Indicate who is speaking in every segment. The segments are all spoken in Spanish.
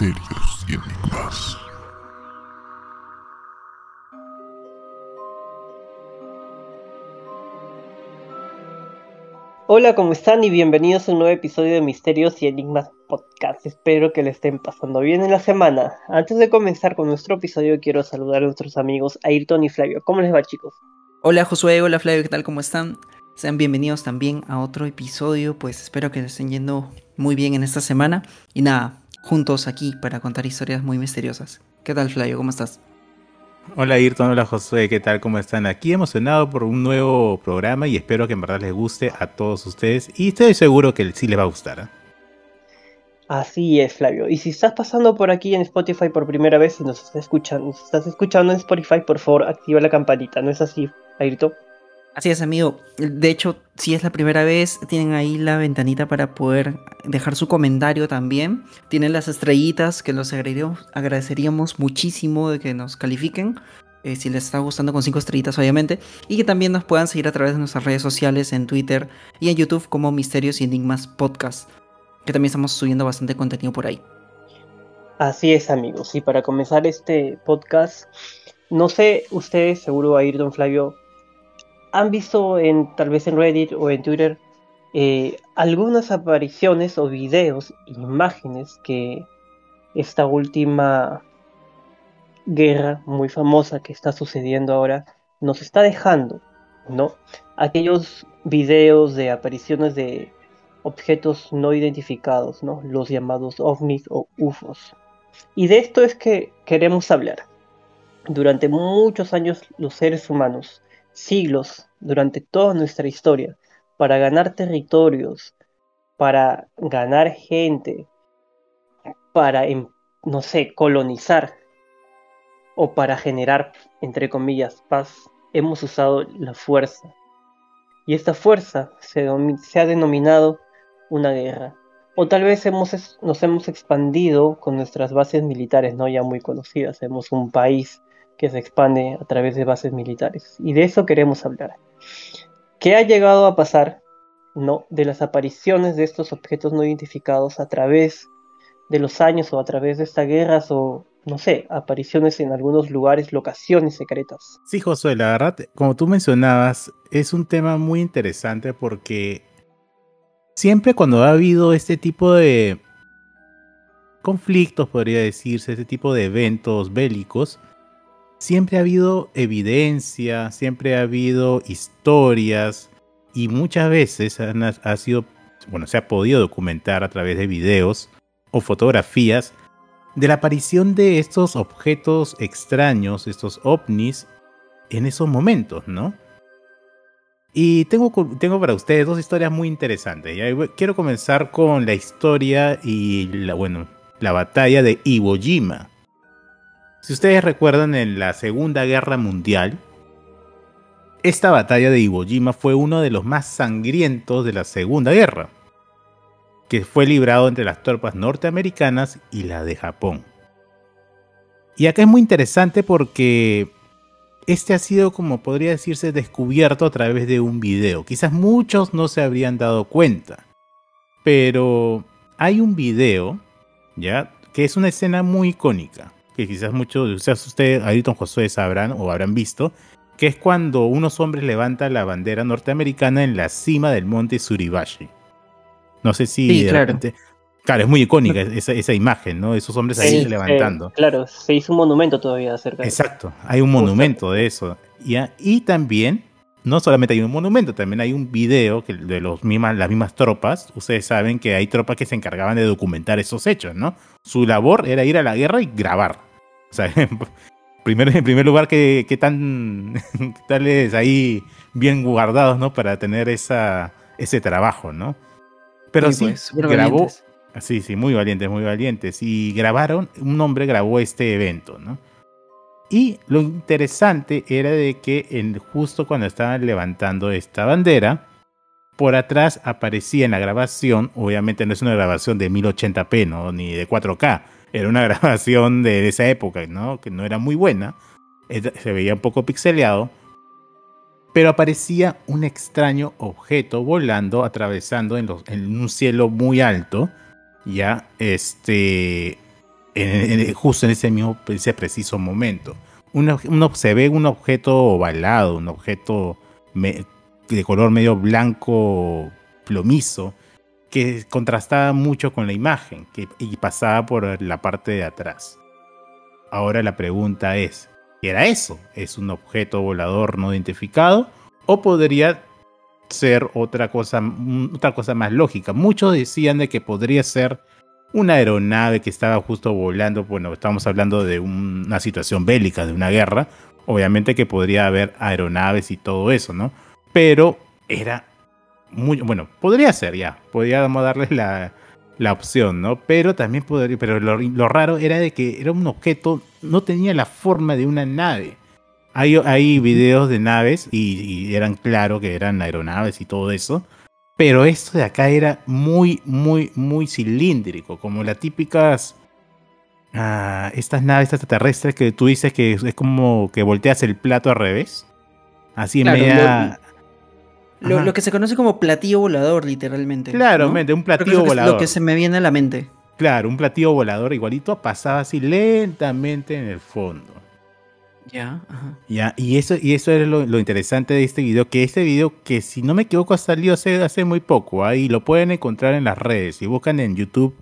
Speaker 1: misterios y enigmas.
Speaker 2: Hola, ¿cómo están? Y bienvenidos a un nuevo episodio de Misterios y Enigmas Podcast. Espero que le estén pasando bien en la semana. Antes de comenzar con nuestro episodio, quiero saludar a nuestros amigos Ayrton y Flavio. ¿Cómo les va, chicos?
Speaker 3: Hola, Josué. Hola, Flavio. ¿Qué tal? ¿Cómo están? Sean bienvenidos también a otro episodio. Pues espero que les estén yendo muy bien en esta semana. Y nada, juntos aquí para contar historias muy misteriosas. ¿Qué tal, Flavio? ¿Cómo estás?
Speaker 4: Hola Ayrton, hola Josué, ¿qué tal? ¿Cómo están? Aquí emocionado por un nuevo programa y espero que en verdad les guste a todos ustedes y estoy seguro que sí les va a gustar. ¿eh?
Speaker 2: Así es, Flavio. Y si estás pasando por aquí en Spotify por primera vez y nos estás escuchando, nos estás escuchando en Spotify, por favor, activa la campanita. ¿No es así, Ayrton?
Speaker 3: Así es, amigo. De hecho, si es la primera vez, tienen ahí la ventanita para poder dejar su comentario también. Tienen las estrellitas que los agradeceríamos muchísimo de que nos califiquen. Eh, si les está gustando con cinco estrellitas, obviamente. Y que también nos puedan seguir a través de nuestras redes sociales, en Twitter y en YouTube como Misterios y Enigmas Podcast. Que también estamos subiendo bastante contenido por ahí.
Speaker 2: Así es, amigos. Y para comenzar este podcast, no sé, ustedes, seguro va a ir, don Flavio, han visto en tal vez en Reddit o en Twitter eh, algunas apariciones o videos, imágenes que esta última guerra muy famosa que está sucediendo ahora nos está dejando, ¿no? Aquellos videos de apariciones de objetos no identificados, ¿no? Los llamados ovnis o UFOs. Y de esto es que queremos hablar. Durante muchos años los seres humanos siglos durante toda nuestra historia para ganar territorios, para ganar gente, para, em, no sé, colonizar o para generar, entre comillas, paz, hemos usado la fuerza. Y esta fuerza se, ha denominado una guerra. O tal vez hemos, nos hemos expandido con nuestras bases militares, no ya muy conocidas. Hemos un país que se expande a través de bases militares. Y de eso queremos hablar. ¿Qué ha llegado a pasar? No, de las apariciones de estos objetos no identificados a través de los años o a través de estas guerras o no sé, apariciones en algunos lugares, locaciones secretas.
Speaker 4: Sí, Josué, la verdad, como tú mencionabas, es un tema muy interesante porque siempre cuando ha habido este tipo de conflictos, podría decirse, este tipo de eventos bélicos, siempre ha habido evidencia, siempre ha habido historias y muchas veces ha sido, bueno, se ha podido documentar a través de videos o fotografías de la aparición de estos objetos extraños, estos ovnis, en esos momentos, ¿no? Y tengo, tengo para ustedes dos historias muy interesantes. Quiero comenzar con la historia y bueno, la batalla de Iwo Jima. Si ustedes recuerdan en la Segunda Guerra Mundial, esta batalla de Iwo Jima fue uno de los más sangrientos de la Segunda Guerra, que fue librado entre las tropas norteamericanas y la de Japón. Y acá es muy interesante porque este ha sido, como podría decirse, descubierto a través de un video. Quizás muchos no se habrían dado cuenta, pero hay un video, ¿ya? Que es una escena muy icónica que quizás muchos, quizás ustedes, Ayrton Josué, sabrán o habrán visto, que es cuando unos hombres levantan la bandera norteamericana en la cima del monte Suribashi. No sé si
Speaker 3: claro.
Speaker 4: claro, es muy icónica esa, esa, imagen, ¿no? Esos hombres ahí levantando.
Speaker 2: claro, se hizo un monumento todavía acerca
Speaker 4: de Exacto, hay un monumento de eso. ¿ya? Y también, no solamente hay un monumento, también hay un video que de los mismas, las mismas tropas. Ustedes saben que hay tropas que se encargaban de documentar esos hechos, ¿no? Su labor era ir a la guerra y grabar. O sea, primero, en primer lugar, que, tan tales ahí bien guardados, ¿no? Para tener esa, ese trabajo, ¿no? Pero sí,
Speaker 3: pues,
Speaker 4: grabó. Sí, sí, muy valientes, muy valientes. Y grabaron, un hombre grabó este evento, ¿no? Y lo interesante era de que en, justo cuando estaban levantando esta bandera, por atrás aparecía en la grabación, obviamente no es una grabación de 1080p, ¿no? Ni de 4K, era una grabación de esa época, ¿no? Que no era muy buena, se veía un poco pixeleado, pero aparecía un extraño objeto volando, atravesando en, los, en un cielo muy alto, ya, este, justo en ese mismo ese preciso momento. Un ob- un ob- se ve un objeto ovalado, un objeto de color medio blanco plomizo que contrastaba mucho con la imagen que, y pasaba por la parte de atrás. Ahora la pregunta es, ¿qué era eso? ¿Es un objeto volador no identificado? ¿O podría ser otra cosa, otra cosa más lógica? Muchos decían de que podría ser una aeronave que estaba justo volando. Bueno, estamos hablando de un- una situación bélica, de una guerra. Obviamente que podría haber aeronaves y todo eso, ¿no? Pero era muy, bueno, podría ser ya, podríamos darles la, la opción, ¿no? Pero también podría, pero lo, lo raro era de que era un objeto, no tenía la forma de una nave. Hay, hay videos de naves y, y eran claro que eran aeronaves y todo eso. Pero esto de acá era muy, muy, muy cilíndrico, como las típicas. ah, estas naves extraterrestres que tú dices que es, como que volteas el plato al revés. Así
Speaker 3: Claro,
Speaker 4: media.
Speaker 3: Lo, que se conoce como platillo volador, literalmente.
Speaker 4: Claro,
Speaker 3: ¿no?
Speaker 4: mente, un platillo
Speaker 3: es lo que-
Speaker 4: volador.
Speaker 3: Lo que se me viene a la mente.
Speaker 4: Claro, un platillo volador igualito pasaba así lentamente en el fondo.
Speaker 3: Ya, ajá.
Speaker 4: Ya, y eso, y eso es lo, lo interesante de este video, que este video, que si no me equivoco, ha salido hace, hace muy poco, ahí lo pueden encontrar en las redes. Si buscan en YouTube,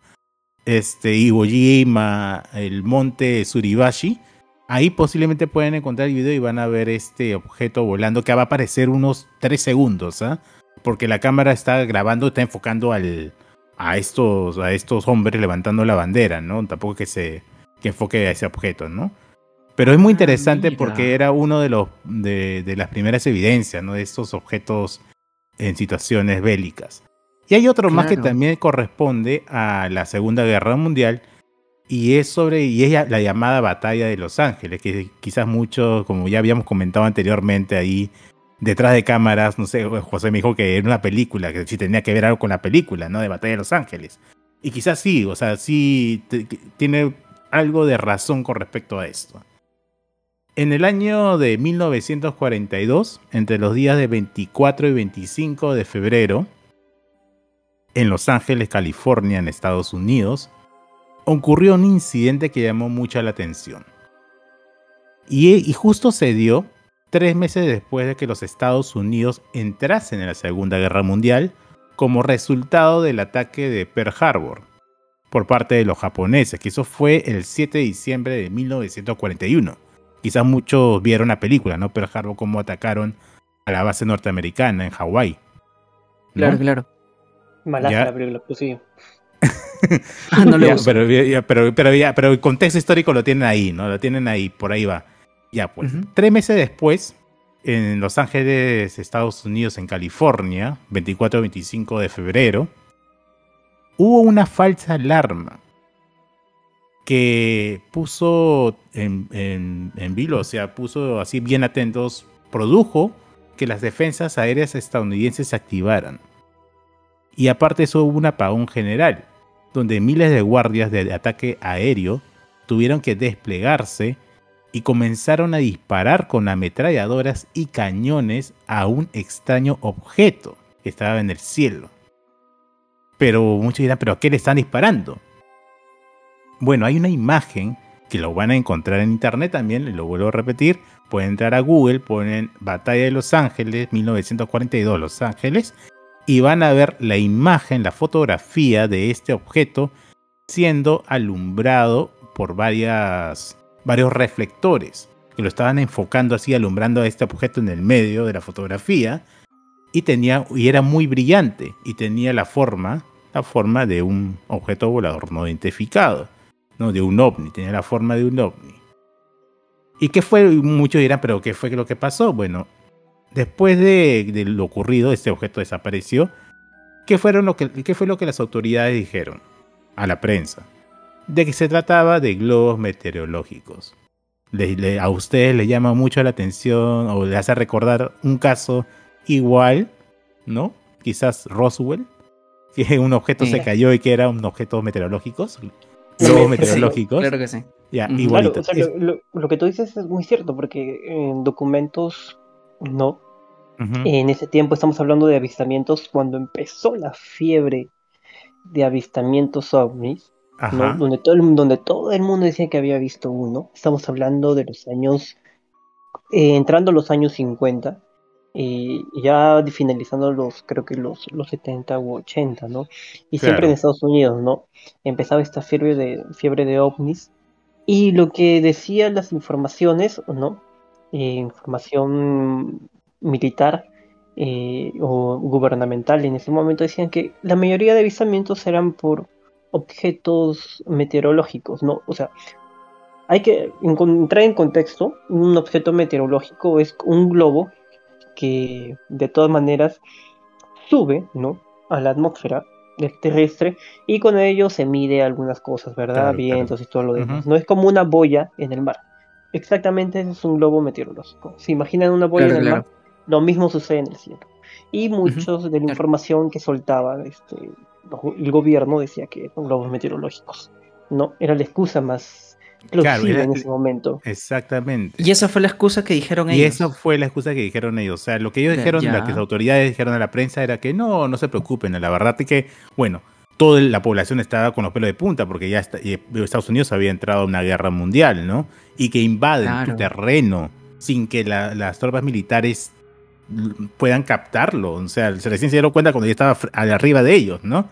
Speaker 4: este, Iwo Jima, el monte Suribashi, ahí posiblemente pueden encontrar el video y van a ver este objeto volando que va a aparecer unos 3 segundos, ¿ah? Porque la cámara está grabando, está enfocando al, a, estos, a estos hombres levantando la bandera, ¿no? Tampoco que se que enfoque a ese objeto, ¿no? Pero es muy
Speaker 3: Ah,
Speaker 4: interesante
Speaker 3: mira.
Speaker 4: porque era uno de los de, de las primeras evidencias, ¿no? De estos objetos en situaciones bélicas. Y hay otro más que también corresponde a la Segunda Guerra Mundial y es sobre y es la llamada Batalla de Los Ángeles, que quizás muchos, como ya habíamos comentado anteriormente ahí detrás de cámaras, no sé, José me dijo que era una película, que sí tenía que ver algo con la película, ¿no? De Batalla de Los Ángeles. Y quizás sí, o sea, sí tiene algo de razón con respecto a esto. En el año de 1942, entre los días de 24 y 25 de febrero, en Los Ángeles, California, en Estados Unidos, ocurrió un incidente que llamó mucha la atención. Y, y justo se dio tres meses después de que los Estados Unidos entrasen en la Segunda Guerra Mundial como resultado del ataque de Pearl Harbor por parte de los japoneses, que eso fue el 7 de diciembre de 1941. Quizás muchos vieron la película, ¿no? Pearl Harbor, cómo atacaron a la base norteamericana en Hawái. ¿no?
Speaker 3: Claro, claro.
Speaker 2: Malaza
Speaker 4: Ya.
Speaker 2: la película, pues sí.
Speaker 3: Ah, no le
Speaker 4: Ya,
Speaker 3: gusta.
Speaker 4: pero, ya, pero, pero, ya, pero el contexto histórico lo tienen ahí, ¿no? Lo tienen ahí, por ahí va. Ya, pues. Tres meses después, en Los Ángeles, Estados Unidos, en California, 24-25 de febrero, hubo una falsa alarma que puso en, en, en vilo, o sea, puso así bien atentos, produjo que las defensas aéreas estadounidenses se activaran. Y aparte eso hubo un apagón general, donde miles de guardias de ataque aéreo tuvieron que desplegarse y comenzaron a disparar con ametralladoras y cañones a un extraño objeto que estaba en el cielo. Pero muchos dirán, ¿pero a qué le están disparando? Bueno, hay una imagen que lo van a encontrar en internet también, lo vuelvo a repetir. Pueden entrar a Google, ponen Batalla de Los Ángeles, 1942 Los Ángeles, y van a ver la imagen, la fotografía de este objeto siendo alumbrado por varias, varios reflectores que lo estaban enfocando así, alumbrando a este objeto en el medio de la fotografía y tenía y era muy brillante y tenía la forma, la forma de un objeto volador no identificado, no de un ovni, tenía la forma de un ovni. ¿Y qué fue? Muchos dirán, pero ¿qué fue lo que pasó? Bueno, después de, de lo ocurrido, este objeto desapareció. ¿Qué, fueron lo que, ¿Qué fue lo que las autoridades dijeron a la prensa? De que se trataba de globos meteorológicos. Le- le- a ustedes les llama mucho la atención o les hace recordar un caso igual, ¿no? Quizás Roswell, que un objeto
Speaker 3: Sí.
Speaker 4: se cayó y que era un objeto meteorológicos.
Speaker 2: Sí,
Speaker 4: Globos
Speaker 2: sí,
Speaker 4: meteorológicos.
Speaker 3: Claro que sí.
Speaker 4: Ya,
Speaker 3: Ujú.
Speaker 4: igualito.
Speaker 2: Claro, o sea,
Speaker 4: Es-
Speaker 2: lo, lo- lo que tú dices es muy cierto, porque en documentos no. En ese tiempo estamos hablando de avistamientos cuando empezó la fiebre de avistamientos ovnis. ¿no? Donde, todo el, donde todo el mundo decía que había visto uno. Estamos hablando de los años, eh, entrando los años 50, y ya finalizando los, creo que los, los 70 u 80, ¿no? Y siempre en Estados Unidos, ¿no? Empezaba esta fiebre de, fiebre de ovnis. Y lo que decían las informaciones, ¿no? Eh, información militar eh, o gubernamental en ese momento decían que la mayoría de avistamientos eran por objetos meteorológicos, ¿no? O sea, hay que encon- entrar en contexto. Un objeto meteorológico es un globo que de todas maneras sube, ¿no? A la atmósfera terrestre y con ello se mide algunas cosas, ¿verdad?
Speaker 4: Claro,
Speaker 2: Vientos y todo lo demás. No es como una boya en el mar. Exactamente es un globo meteorológico. ¿Se imaginan una boya
Speaker 3: Claro,
Speaker 2: en el mar? Lo mismo sucede en el cielo. Y muchos de la
Speaker 3: claro.
Speaker 2: información que soltaba este, el gobierno decía que eran globos meteorológicos. No, era la excusa más
Speaker 4: Claro,
Speaker 2: plausible
Speaker 4: era-
Speaker 2: en ese momento.
Speaker 4: Exactamente.
Speaker 3: Y esa fue la excusa que dijeron
Speaker 4: Y
Speaker 3: ellos.
Speaker 4: esa fue la excusa que dijeron ellos. O sea, lo que ellos dijeron,
Speaker 3: ya.
Speaker 4: lo que las autoridades dijeron a la prensa era que no, no se preocupen. La verdad es que, bueno, toda la población estaba con los pelos de punta porque ya está- y Estados Unidos había entrado a una guerra mundial, ¿no? Y que invaden
Speaker 3: Claro.
Speaker 4: tu terreno sin que la- las tropas militares puedan captarlo. O sea, se recién se dieron cuenta cuando ya estaba arriba de ellos, ¿no?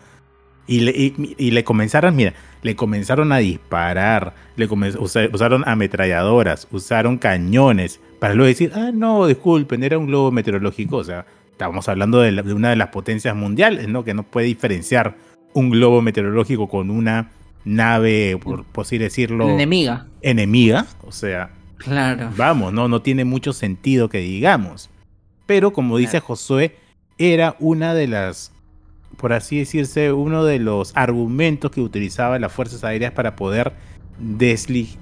Speaker 4: Y le, y- y le comenzaron, mira, le comenzaron a disparar, le comenz- usaron ametralladoras, usaron cañones, para luego decir, ah, no, disculpen, era un globo meteorológico. O sea, estábamos hablando de, la- de una de las potencias mundiales, ¿no? Que no puede diferenciar un globo meteorológico con una nave, por, por así decirlo,
Speaker 3: Enemiga.
Speaker 4: enemiga. O sea,
Speaker 3: Claro.
Speaker 4: vamos, no, no tiene mucho sentido que digamos. Pero como dice
Speaker 3: Claro.
Speaker 4: Josué, era una de las, por así decirse, uno de los argumentos que utilizaban las fuerzas aéreas para poder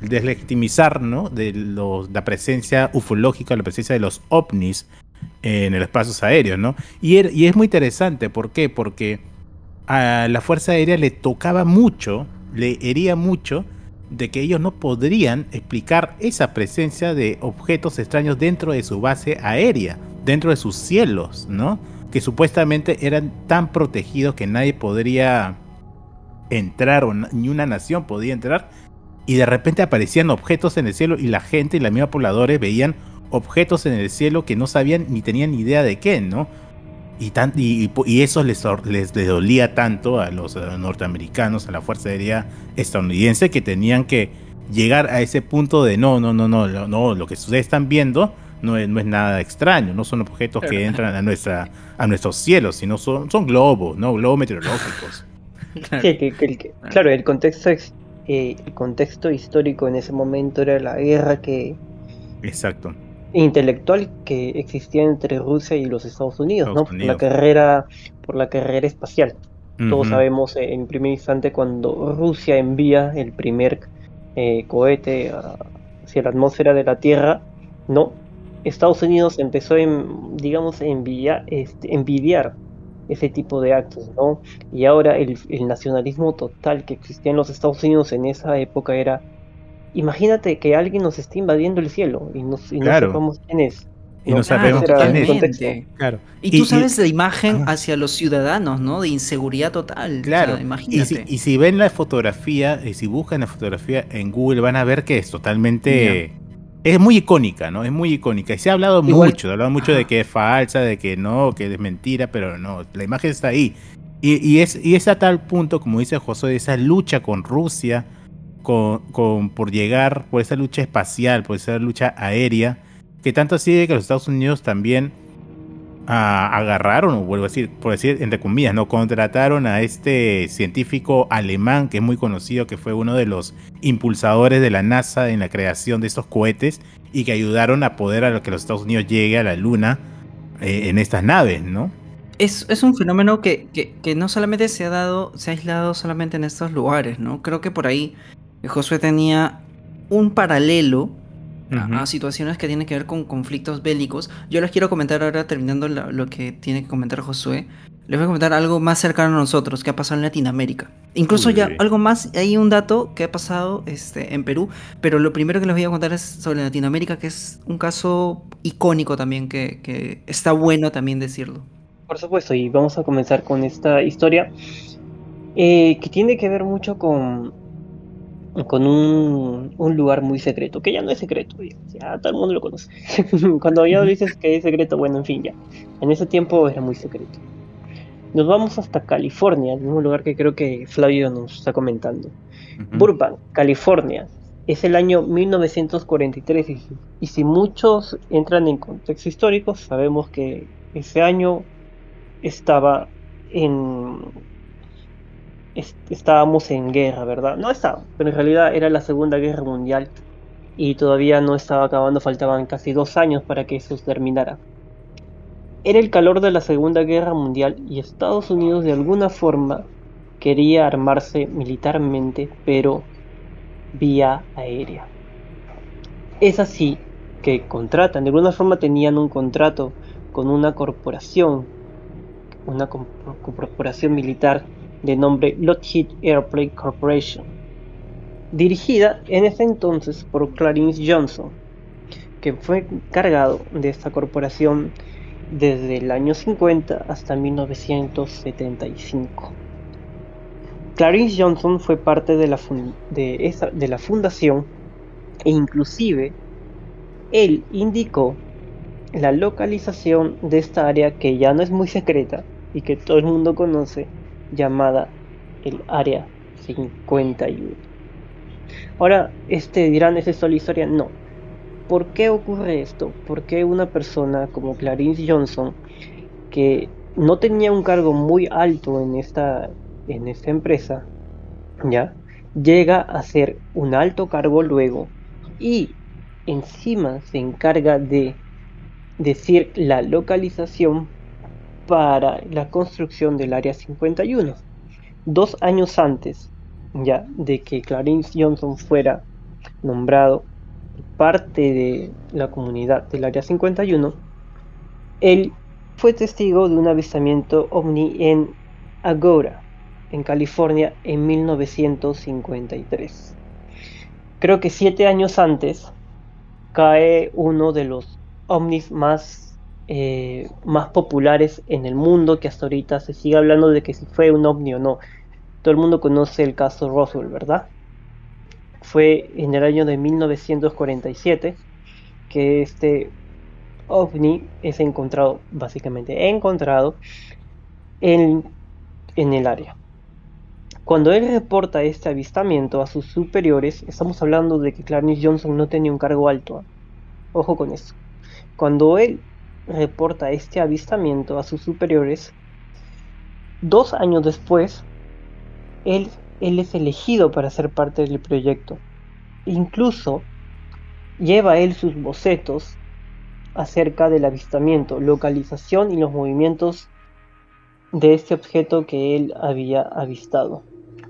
Speaker 4: deslegitimizar ¿no? de los, la presencia ufológica, la presencia de los ovnis en el espacio aéreo, ¿no? Y, er- y es muy interesante, ¿por qué? Porque a la Fuerza Aérea le tocaba mucho, le hería mucho de que ellos no podrían explicar esa presencia de objetos extraños dentro de su base aérea, dentro de sus cielos, ¿no? Que supuestamente eran tan protegidos que nadie podría entrar o ni una nación podía entrar y de repente aparecían objetos en el cielo y la gente y la misma pobladores veían objetos en el cielo que no sabían ni tenían ni idea de qué, ¿no? Y, y, y eso les, les, dolía tanto a los eh, norteamericanos, a la Fuerza Aérea estadounidense, que tenían que llegar a ese punto de no, no, no, no, lo- no, lo que ustedes están viendo no es, no es nada extraño, no son objetos que entran a, nuestra, a nuestros cielos, sino son, son globos, ¿no? Globos meteorológicos.
Speaker 3: Claro.
Speaker 2: Sí, que- que- que- claro, el contexto, es- eh, el contexto histórico en ese momento era la guerra que
Speaker 4: Exacto.
Speaker 2: intelectual que existía entre Rusia y los Estados Unidos,
Speaker 4: Estados
Speaker 2: ¿no? Por la carrera, por la carrera espacial. Todos sabemos eh, en primer instante cuando Rusia envía el primer eh, cohete a- hacia la atmósfera de la Tierra, no. Estados Unidos empezó, en, digamos, a envidiar, este, envidiar ese tipo de actos, ¿no? Y ahora el, el nacionalismo total que existía en los Estados Unidos en esa época era, imagínate que alguien nos esté invadiendo el cielo y, nos, y no
Speaker 4: Claro.
Speaker 2: sepamos quién es.
Speaker 4: Y no sabemos
Speaker 2: era
Speaker 4: quién. Claro.
Speaker 3: Y tú
Speaker 4: Y- y-
Speaker 3: sabes la imagen hacia los ciudadanos, ¿no? De inseguridad total. O
Speaker 4: Claro,
Speaker 3: sea,
Speaker 4: y,
Speaker 3: imagínate.
Speaker 4: si, y si ven la fotografía, y si buscan la fotografía en Google, van a ver que es totalmente. Es muy icónica, ¿no? Es muy icónica. Y se ha hablado
Speaker 2: Igual-
Speaker 4: mucho, se ha hablado mucho de que es falsa, de que no, que es mentira, pero no, la imagen está ahí. Y, y es, y es a tal punto, como dice José, de esa lucha con Rusia, con, con- por llegar, por esa lucha espacial, por esa lucha aérea, que tanto así de que los Estados Unidos también agarraron, o vuelvo a decir, por decir entre comillas, no contrataron a este científico alemán que es muy conocido, que fue uno de los impulsadores de la NASA en la creación de estos cohetes y que ayudaron a poder a que los Estados Unidos llegue a la Luna eh, en estas naves, ¿no?
Speaker 3: Es, es un fenómeno que, que- que no solamente se ha dado, se ha aislado solamente en estos lugares, ¿no? Creo que por ahí Josué tenía un paralelo a-
Speaker 4: Ujú.
Speaker 3: a, situaciones que tienen que ver con conflictos bélicos. Yo les quiero comentar ahora, terminando la- lo que tiene que comentar Josué, les voy a comentar algo más cercano a nosotros que ha pasado en Latinoamérica. Incluso
Speaker 4: Uy,
Speaker 3: ya algo más, hay un dato que ha pasado este, en Perú, pero lo primero que les voy a contar es sobre Latinoamérica, que es un caso icónico también, que, que está bueno también decirlo.
Speaker 2: Por supuesto, y vamos a comenzar con esta historia. eh, que tiene que ver mucho con, con un, un lugar muy secreto, que ya no es secreto, ya, ya todo el mundo lo conoce. Cuando ya dices que es secreto, bueno, en fin, ya. En ese tiempo era muy secreto. Nos vamos hasta California, el mismo lugar que creo que Flavio nos está comentando. Burbank, California. Es el año 1943 y, y si muchos entran en contexto histórico, sabemos que ese año estaba en... est- estábamos en guerra, ¿verdad? No estaba, pero en realidad era la Segunda Guerra Mundial y todavía no estaba acabando, faltaban casi dos años para que eso terminara. Era el calor de la Segunda Guerra Mundial y Estados Unidos de alguna forma quería armarse militarmente, pero vía aérea. Es así que contratan, de alguna forma tenían un contrato con una corporación, una corporación militar de nombre Lockheed Airplane Corporation, dirigida en ese entonces por Clarence Johnson, que fue encargado de esta corporación desde el año 50 hasta 1975. Clarence Johnson fue parte de la, de la fundación e inclusive él indicó la localización de esta área que ya no es muy secreta y que todo el mundo conoce llamada el Área 51. Ahora, este dirán, ¿es esto la historia? No. ¿Por qué ocurre esto? ¿Por qué una persona como Clarence Johnson, que no tenía un cargo muy alto en esta, en esta empresa, ya, llega a ser un alto cargo luego y encima se encarga de decir la localización para la construcción del Área 51. Dos años antes ya de que Clarence Johnson fuera nombrado parte de la comunidad del Área 51, él fue testigo de un avistamiento ovni en Agora, en California, en 1953. Creo que siete años antes cae uno de los ovnis más, eh, más populares en el mundo, que hasta ahorita se sigue hablando de que si fue un ovni o no. Todo el mundo conoce el caso Roswell, ¿verdad? Fue en el año de 1947 que este ovni es encontrado, básicamente encontrado, en, en el área. Cuando él reporta este avistamiento a sus superiores, estamos hablando de que Clarence Johnson no tenía un cargo alto. ¿ah? Ojo con eso. Cuando él reporta este avistamiento a sus superiores, dos años después, él, es elegido para ser parte del proyecto. Incluso lleva él sus bocetos acerca del avistamiento, localización y los movimientos de este objeto que él había avistado.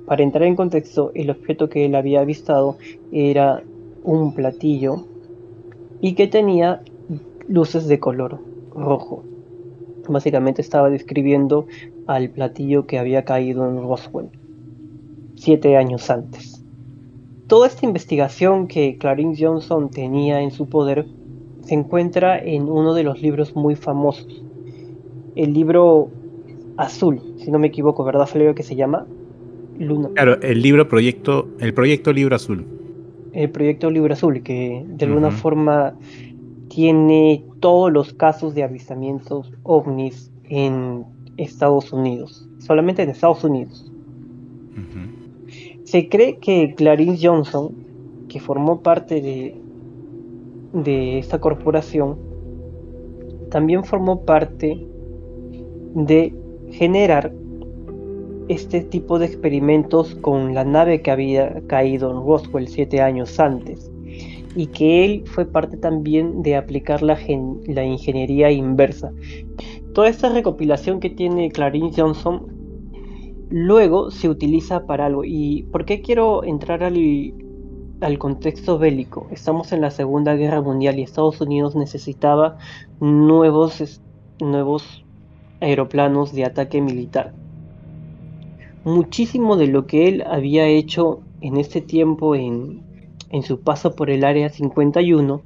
Speaker 2: Para entrar en contexto, el objeto que él había avistado era un platillo y que tenía luces de color rojo. Básicamente estaba describiendo al platillo que había caído en Roswell siete años antes. Toda esta investigación que Clarence Johnson tenía en su poder se encuentra en uno de los libros muy famosos. El libro azul, si no me equivoco, ¿verdad, Flavio? Que se llama Luna.
Speaker 4: Claro, el libro proyecto, el proyecto Libro Azul.
Speaker 2: El proyecto Libro Azul, que de alguna forma tiene todos los casos de avistamientos ovnis en Estados Unidos. Solamente en Estados Unidos. Se cree que Clarence Johnson, que formó parte de, de esta corporación, también formó parte de generar este tipo de experimentos con la nave que había caído en Roswell siete años antes y que él fue parte también de aplicar la, la ingeniería inversa. Toda esta recopilación que tiene Clarence Johnson luego se utiliza para algo. ¿Y por qué quiero entrar al, al contexto bélico? Estamos en la Segunda Guerra Mundial y Estados Unidos necesitaba nuevos, nuevos aeroplanos de ataque militar. Muchísimo de lo que él había hecho en este tiempo en, en su paso por el Área 51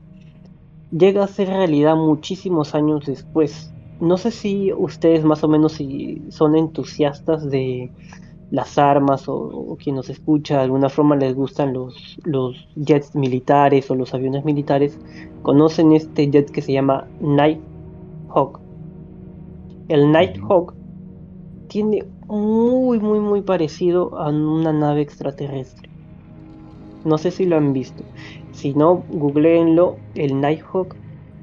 Speaker 2: llega a ser realidad muchísimos años después. No sé si ustedes más o menos si son entusiastas de, las armas o, quien nos escucha de alguna forma les gustan los, jets militares o los aviones militares, conocen este jet que se llama Nighthawk. El Nighthawk tiene muy muy muy parecido a una nave extraterrestre. No sé si lo han visto. Si no, googleenlo. El Nighthawk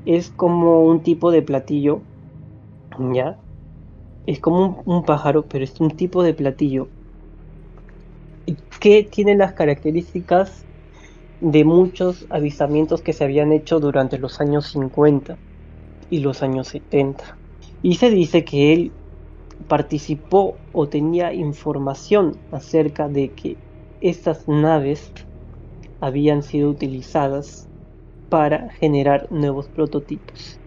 Speaker 2: es como un tipo de platillo. ¿Ya? Es como un, pájaro, pero es un tipo de platillo. Que tiene las características de muchos avistamientos que se habían hecho durante los años 50 y los años 70. Y se dice que él participó o tenía información acerca de que estas naves habían sido utilizadas para generar nuevos prototipos.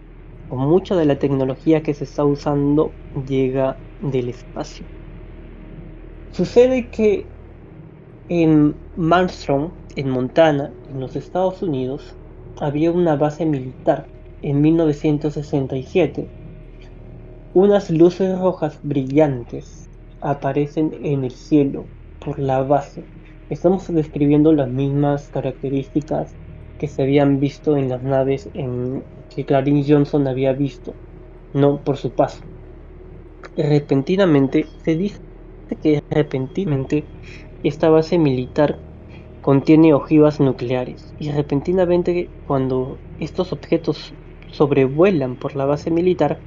Speaker 2: Mucha de la tecnología que se está usando llega del espacio. Sucede que en Malmstrom, en Montana, en los Estados Unidos, había una base militar en 1967. Unas luces rojas brillantes aparecen en el cielo por la base Estamos describiendo las mismas características que se habían visto en las naves que Clarence Johnson había visto, no por su paso. Repentinamente, se dice que repentinamente esta base militar contiene ojivas nucleares y repentinamente cuando estos objetos sobrevuelan por la base militar,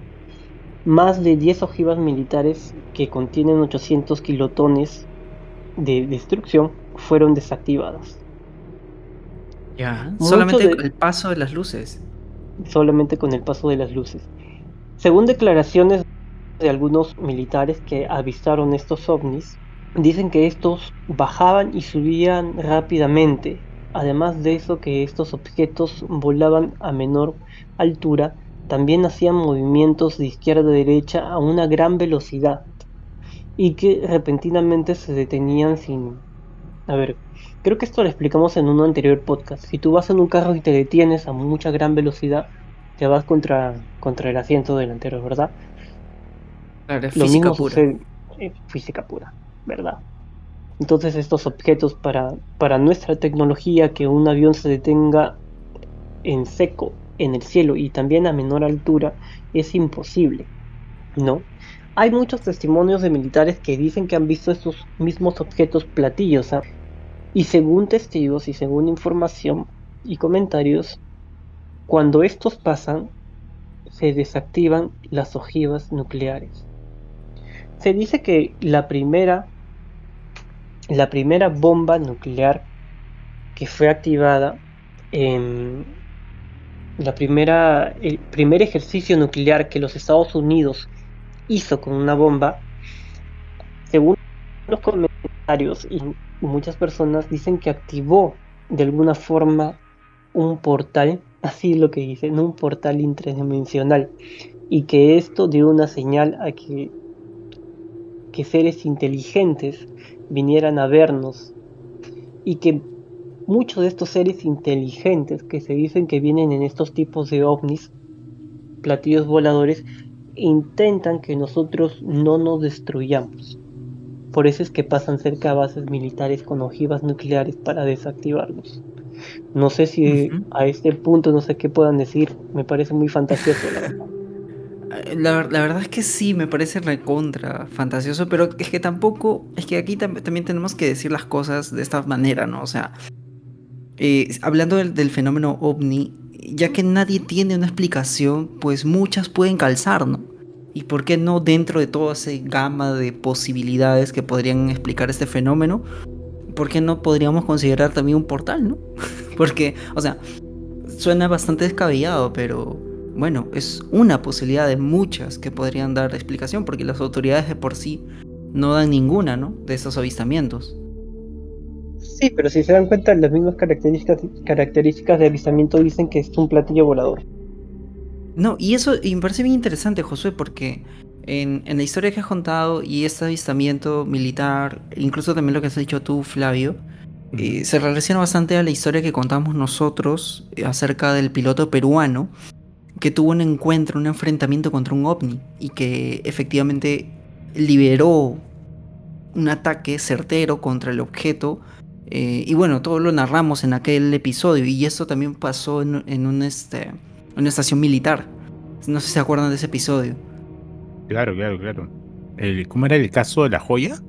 Speaker 2: más de 10 ojivas militares que contienen 800 kilotones de destrucción fueron desactivadas.
Speaker 3: Ya, solamente con el paso de las luces.
Speaker 2: Solamente con el paso de las luces. Según declaraciones de algunos militares que avistaron estos ovnis, dicen que estos bajaban y subían rápidamente. Además de eso, que estos objetos volaban a menor altura, también hacían movimientos de izquierda a derecha a una gran velocidad y que repentinamente se detenían sin, a ver, creo que esto lo explicamos en un anterior podcast. Si tú vas en un carro y te detienes a mucha gran velocidad, te vas contra, contra el asiento delantero, ¿verdad?
Speaker 3: Claro, es física pura.
Speaker 2: física pura, ¿verdad? Entonces estos objetos para, para nuestra tecnología, que un avión se detenga en seco en el cielo y también a menor altura, es imposible, ¿no? Hay muchos testimonios de militares que dicen que han visto estos mismos objetos platillos, ¿ah? Y según testigos y según información y comentarios, cuando estos pasan, se desactivan las ojivas nucleares. Se dice que la primera, la primera bomba nuclear que fue activada en la primera, el primer ejercicio nuclear que los Estados Unidos hizo con una bomba, según los comentarios y muchas personas dicen que activó de alguna forma un portal, así lo que dicen, un portal interdimensional, y que esto dio una señal a que, que seres inteligentes vinieran a vernos, y que muchos de estos seres inteligentes que se dicen que vienen en estos tipos de ovnis, platillos voladores, intentan que nosotros no nos destruyamos. Por eso es que pasan cerca a bases militares con ojivas nucleares para desactivarlos. No sé si a este punto no sé qué puedan decir, me parece muy fantasioso la verdad.
Speaker 3: La, verdad es que sí, me parece recontra fantasioso, pero es que tampoco, es que aquí también tenemos que decir las cosas de esta manera, ¿no? O sea, eh, hablando del, del, fenómeno ovni, ya que nadie tiene una explicación, pues muchas pueden calzar, ¿no? ¿Y por qué no dentro de toda esa gama de posibilidades que podrían explicar este fenómeno? ¿Por qué no podríamos considerar también un portal, no? Porque, o sea, suena bastante descabellado, pero bueno, es una posibilidad de muchas que podrían dar explicación, porque las autoridades de por sí no dan ninguna, ¿no? De esos avistamientos.
Speaker 2: Sí, pero si se dan cuenta, las mismas características, características de avistamiento dicen que es un platillo volador.
Speaker 3: No, y eso y me parece bien interesante, Josué, porque en, la historia que has contado y este avistamiento militar, incluso también lo que has dicho tú, Flavio, eh, se relaciona bastante a la historia que contamos nosotros eh, acerca del piloto peruano que tuvo un encuentro, un enfrentamiento contra un ovni y que efectivamente liberó un ataque certero contra el objeto. Eh, y bueno, todo lo narramos en aquel episodio. Y esto también pasó en, en un, este, una estación militar. No sé si se acuerdan de ese episodio.
Speaker 4: Claro, claro, claro. El, ¿Cómo era el caso de la joya?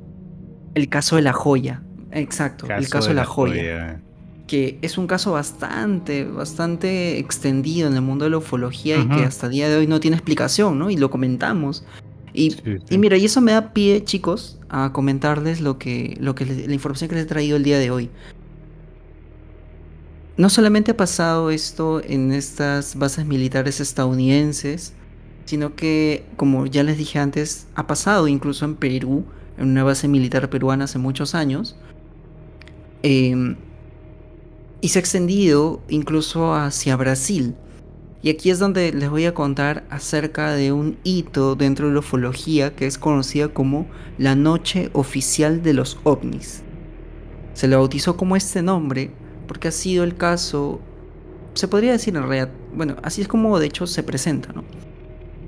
Speaker 3: El caso de la joya. Exacto, el caso de la, joya. Que es un caso bastante, bastante extendido en el mundo de la ufología y que hasta el día de hoy no tiene explicación, ¿no? Y lo comentamos. Y
Speaker 4: Sí, sí.
Speaker 3: Y mira, y eso me da pie, chicos, a comentarles lo que, lo que les- la información que les he traído el día de hoy. No solamente ha pasado esto en estas bases militares estadounidenses, sino que, como ya les dije antes, ha pasado incluso en Perú, en una base militar peruana hace muchos años. Em, y se ha extendido incluso hacia Brasil. Y aquí es donde les voy a contar acerca de un hito dentro de la ufología que es conocida como la Noche Oficial de los OVNIs. Se le bautizó como este nombre porque ha sido el caso, se podría decir en realidad, bueno, así es como de hecho se presenta, ¿no?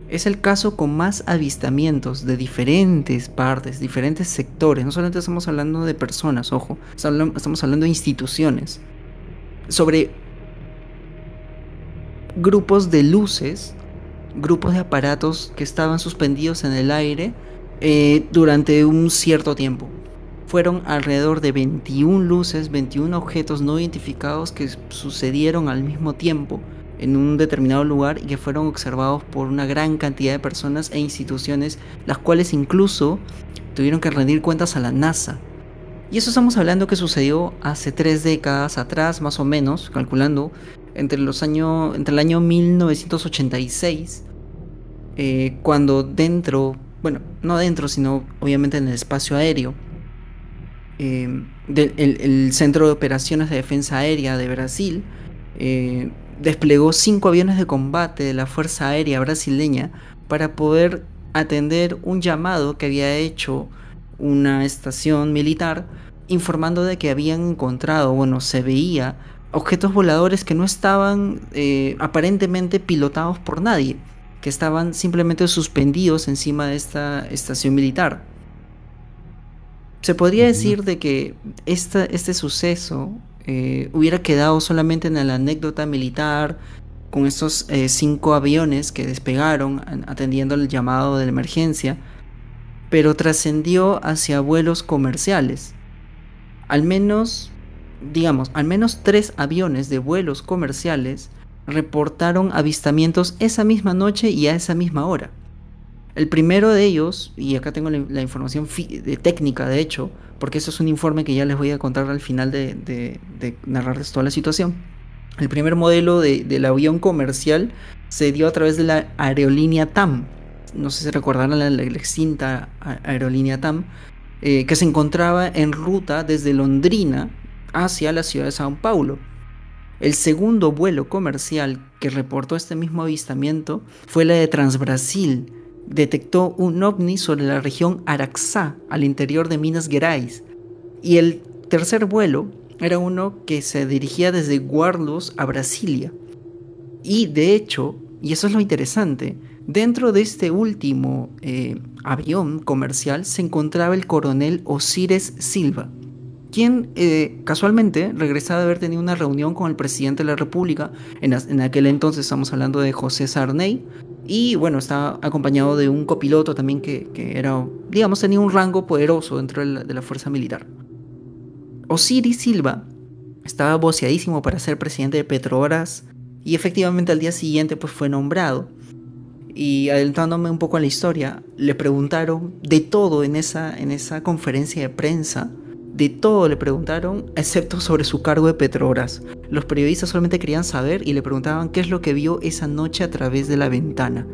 Speaker 3: Es el caso con más avistamientos de diferentes partes, diferentes sectores. No solamente estamos hablando de personas, ojo, estamos hablando de instituciones. Sobre grupos de luces, grupos de aparatos que estaban suspendidos en el aire eh, durante un cierto tiempo. Fueron alrededor de 21 luces, 21 objetos no identificados que sucedieron al mismo tiempo en un determinado lugar y que fueron observados por una gran cantidad de personas e instituciones, las cuales incluso tuvieron que rendir cuentas a la NASA. Y eso estamos hablando que sucedió hace tres décadas atrás, más o menos, calculando, entre, los años, entre el año 1986, eh, cuando dentro, bueno, no dentro, sino obviamente en el espacio aéreo, eh, el Centro de Operaciones de Defensa Aérea de Brasil, eh, desplegó cinco aviones de combate de la Fuerza Aérea brasileña para poder atender un llamado que había hecho una estación militar informando de que habían encontrado, bueno, se veía objetos voladores que no estaban eh, aparentemente pilotados por nadie, que estaban simplemente suspendidos encima de esta estación militar. Se podría decir de que esta, este suceso eh, hubiera quedado solamente en la anécdota militar, con estos eh, cinco aviones que despegaron atendiendo el llamado de la emergencia, pero trascendió hacia vuelos comerciales. Al menos, digamos, al menos tres aviones de vuelos comerciales reportaron avistamientos esa misma noche y a esa misma hora. El primero de ellos, y acá tengo la, información de técnica de hecho, porque eso es un informe que ya les voy a contar al final de, de- narrarles toda la situación. El primer modelo de- del avión comercial se dio a través de la aerolínea TAM. No sé si recordarán la, la extinta aerolínea TAM, eh, que se encontraba en ruta desde Londrina hacia la ciudad de Sao Paulo. El segundo vuelo comercial que reportó este mismo avistamiento fue la de Transbrasil. Detectó un ovni sobre la región Araxá, al interior de Minas Gerais. Y el tercer vuelo era uno que se dirigía desde Guarulhos a Brasilia. Y de hecho, y eso es lo interesante, dentro de este último eh, avión comercial se encontraba el coronel Osiris Silva, quien eh, casualmente regresaba de haber tenido una reunión con el presidente de la República, en, aquel entonces estamos hablando de José Sarney, y bueno, estaba acompañado de un copiloto también que, que era, digamos, tenía un rango poderoso dentro de la, de la fuerza militar. Osiris Silva estaba boceadísimo para ser presidente de Petrobras y efectivamente al día siguiente pues fue nombrado. Y adelantándome un poco a la historia, le preguntaron de todo en esa, en esa conferencia de prensa, de todo le preguntaron, excepto sobre su cargo de Petrobras. Los periodistas solamente querían saber y le preguntaban qué es lo que vio esa noche a través de la ventana.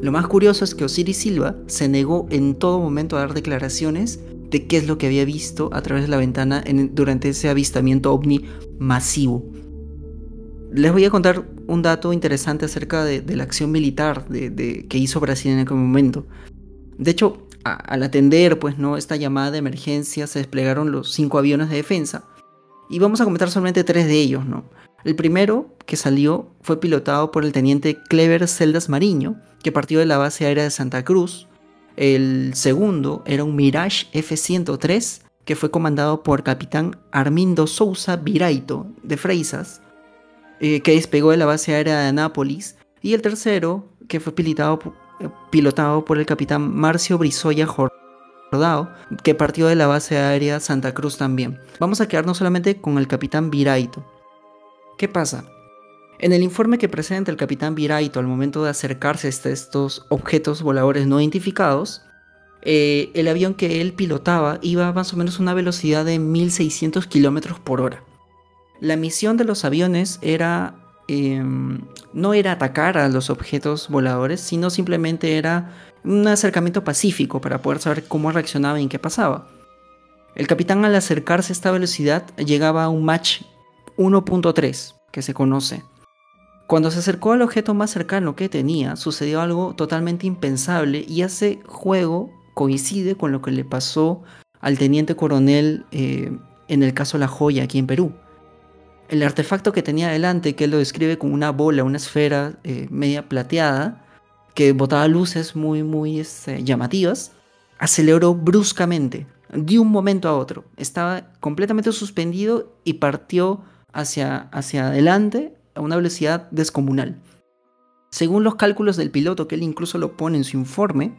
Speaker 3: Lo más curioso es que Osiris Silva se negó en todo momento a dar declaraciones de qué es lo que había visto a través de la ventana en- durante ese avistamiento ovni masivo. Les voy a contar un dato interesante acerca de, la acción militar de- que hizo Brasil en aquel momento. De hecho, al atender pues, ¿no? esta llamada de emergencia se desplegaron los cinco aviones de defensa. Y vamos a comentar solamente tres de ellos. ¿no? El primero que salió fue pilotado por el teniente Clever Celdas Mariño, que partió de la base aérea de Santa Cruz, El segundo era un Mirage F-103 que fue comandado por capitán Armindo Sousa Viraito de Freisas, eh, que despegó de la base aérea de Anápolis. Y el tercero, que fue pilotado, pilotado por el capitán Marcio Brizoya Jordao, que partió de la base aérea Santa Cruz también. Vamos a quedarnos solamente con el capitán Viraito. ¿Qué pasa? En el informe que presenta el capitán Viraito al momento de acercarse a estos objetos voladores no identificados, eh, el avión que él pilotaba iba más o menos a una velocidad de 1600 kilómetros por hora. La misión de los aviones era em, no era atacar a los objetos voladores, sino simplemente era un acercamiento pacífico para poder saber cómo reaccionaba y en qué pasaba. El capitán al acercarse a esta velocidad llegaba a un Mach 1.3, que se conoce. Cuando se acercó al objeto más cercano que tenía, sucedió algo totalmente impensable y ese juego coincide con lo que le pasó al teniente coronel eh, en el caso La Joya aquí en Perú. El artefacto que tenía delante, que él lo describe como una bola, una esfera eh, media plateada, que botaba luces muy, muy este, llamativas, aceleró bruscamente, de un momento a otro. Estaba completamente suspendido y partió hacia, hacia adelante a una velocidad descomunal. Según los cálculos del piloto, que él incluso lo pone en su informe,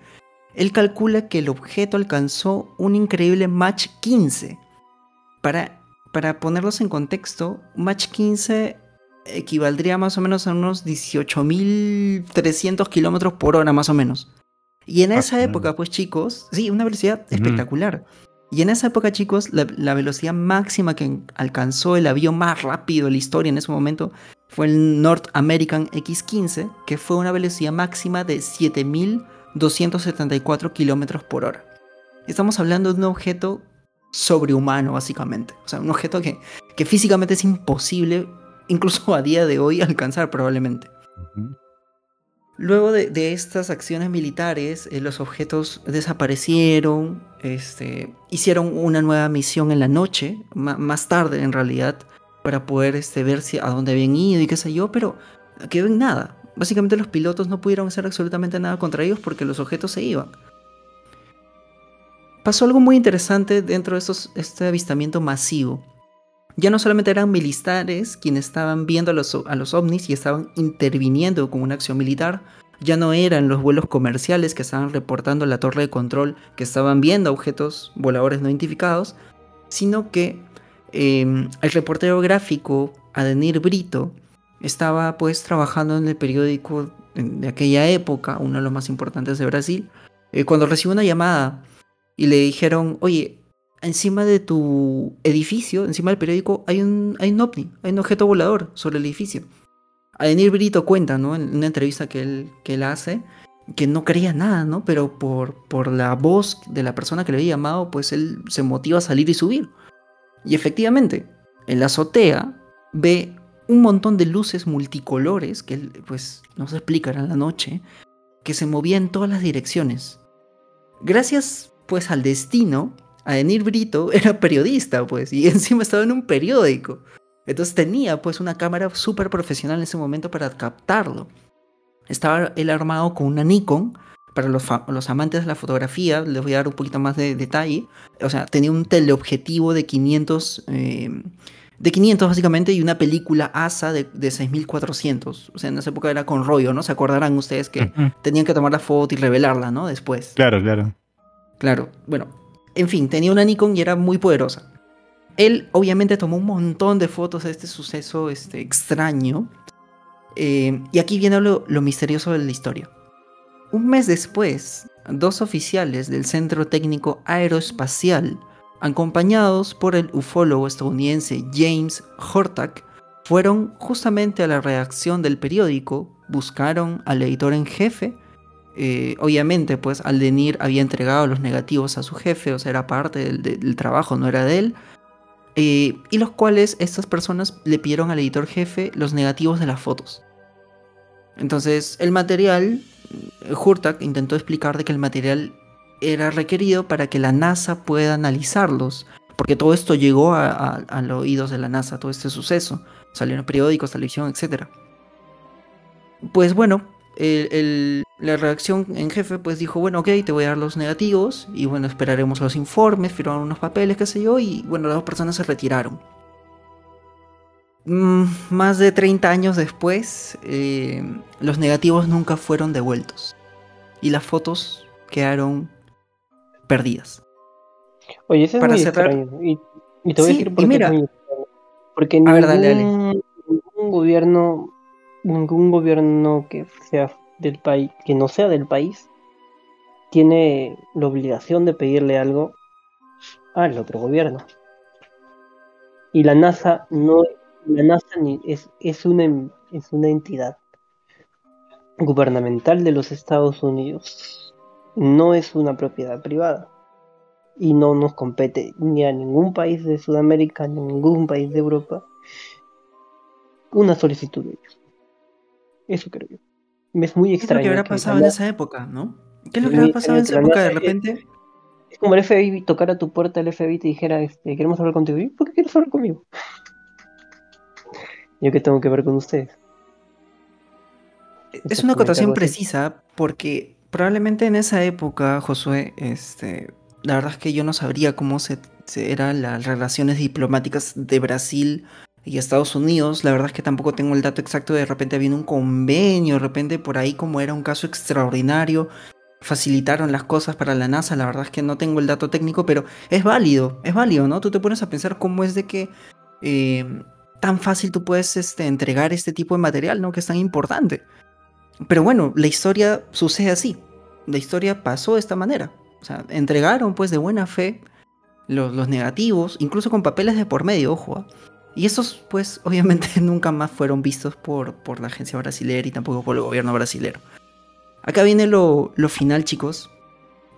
Speaker 3: él calcula que el objeto alcanzó un increíble Mach 15. Para, para ponerlos en contexto, Mach 15 equivaldría más o menos a unos 18.300 kilómetros por hora, más o menos. Y en esa época, pues chicos, sí, una velocidad espectacular. Y en esa época, chicos, la, velocidad máxima que alcanzó el avión más rápido de la historia en ese momento fue el North American X-15, que fue una velocidad máxima de 7.274 kilómetros por hora. Estamos hablando de un objeto sobrehumano, básicamente. O sea, un objeto que, que físicamente es imposible, incluso a día de hoy, alcanzar probablemente. Luego de, estas acciones militares, eh, los objetos desaparecieron, este, hicieron una nueva misión en la noche, más tarde en realidad, para poder este, ver si, a dónde habían ido y qué sé yo, pero quedó en nada. Básicamente los pilotos no pudieron hacer absolutamente nada contra ellos porque los objetos se iban. Pasó algo muy interesante dentro de este avistamiento masivo. Ya no solamente eran militares quienes estaban viendo a los, a los ovnis y estaban interviniendo con una acción militar, ya no eran los vuelos comerciales que estaban reportando la torre de control que estaban viendo objetos voladores no identificados, sino que em, el reportero gráfico Adenir Brito estaba pues trabajando en el periódico de aquella época, uno de los más importantes de Brasil, eh, cuando recibió una llamada y le dijeron, oye, encima de tu edificio, encima del periódico, hay un, hay un ovni, hay un objeto volador sobre el edificio. Adenir Brito cuenta, ¿no? En una entrevista que él, que él hace, que no creía nada, ¿no? Pero por, por la voz de la persona que le había llamado, pues él se motiva a salir y subir. Y efectivamente, en la azotea ve un montón de luces multicolores, que él, pues, nos explicará en la noche, que se movían en todas las direcciones. Gracias, pues, al destino, Adenir Brito era periodista, pues, y encima estaba en un periódico. Entonces tenía, pues, una cámara súper profesional en ese momento para captarlo. Estaba él armado con una Nikon. Para los, los, amantes de la fotografía, les voy a dar un poquito más de detalle. O sea, tenía un teleobjetivo de 500, eh, de 500 básicamente, y una película ASA de, de 6400. O sea, en esa época era con rollo, ¿no? Se acordarán ustedes que tenían que tomar la foto y revelarla, ¿no? Después.
Speaker 4: Claro, claro.
Speaker 3: Claro, bueno, en fin, tenía una Nikon y era muy poderosa. Él obviamente tomó un montón de fotos de este suceso este, extraño. Eh, y aquí viene lo, misterioso de la historia. Un mes después, dos oficiales del Centro Técnico Aeroespacial, acompañados por el ufólogo estadounidense James Hortak, fueron justamente a la redacción del periódico, buscaron al editor en jefe eh, obviamente, pues Aldenir había entregado los negativos a su jefe, o sea, era parte del, trabajo, no era de él. Eh, y los cuales estas personas le pidieron al editor jefe los negativos de las fotos. Entonces, el material, Hurtak intentó explicar de que el material era requerido para que la NASA pueda analizarlos, porque todo esto llegó a, los oídos de la NASA, todo este suceso, salió en periódicos, televisión, etc. Pues bueno, el- el- la redacción en jefe pues dijo, bueno, ok, te voy a dar los negativos y bueno, esperaremos los informes, firmaron unos papeles, qué sé yo, y bueno, las dos personas se retiraron. Mm, más de 30 años después, eh, los negativos nunca fueron devueltos y las fotos quedaron perdidas.
Speaker 2: Oye, eso es
Speaker 3: Para
Speaker 2: muy
Speaker 3: cerrar-
Speaker 2: extraño. Y, y te voy
Speaker 3: Sí,
Speaker 2: a decir por qué
Speaker 3: mira.
Speaker 2: Porque
Speaker 3: A
Speaker 2: ningún,
Speaker 3: ver, dale, dale.
Speaker 2: ningún gobierno, ningún gobierno que sea del país, que no sea del país, tiene la obligación de pedirle algo al otro gobierno. Y la NASA no, la NASA ni es, es una es una entidad gubernamental de los Estados Unidos. No es una propiedad privada. Y no nos compete ni a ningún país de Sudamérica, ni a ningún país de Europa una solicitud de ellos. Eso creo yo. Es muy
Speaker 3: ¿Qué es lo
Speaker 2: extraño.
Speaker 3: que habrá pasado en esa época, no? ¿Qué es lo que habrá pasado
Speaker 2: en
Speaker 3: esa época de repente?
Speaker 2: Es como el FBI tocara tu puerta el FBI y te dijera, este, queremos hablar contigo. ¿Y por qué quieres hablar conmigo? Yo qué tengo que ver con ustedes.
Speaker 3: Es
Speaker 2: Exactamente,
Speaker 3: una acotación precisa porque probablemente en esa época, Josué, este, la verdad es que yo no sabría cómo se, se eran las relaciones diplomáticas de Brasil y Estados Unidos. La verdad es que tampoco tengo el dato exacto. De repente había un convenio, de repente por ahí como era un caso extraordinario, facilitaron las cosas para la NASA. La verdad es que no tengo el dato técnico, pero es válido, es válido, ¿no? Tú te pones a pensar cómo es de que eh, tan fácil tú puedes este, entregar este tipo de material, ¿no? Que es tan importante. Pero bueno, la historia sucede así. La historia pasó de esta manera. O sea, entregaron pues de buena fe los, los negativos, incluso con papeles de por medio, ojo. ¿ah? Y esos pues obviamente nunca más fueron vistos por, por la agencia brasileña y tampoco por el gobierno brasileño. Acá viene lo, lo final, chicos.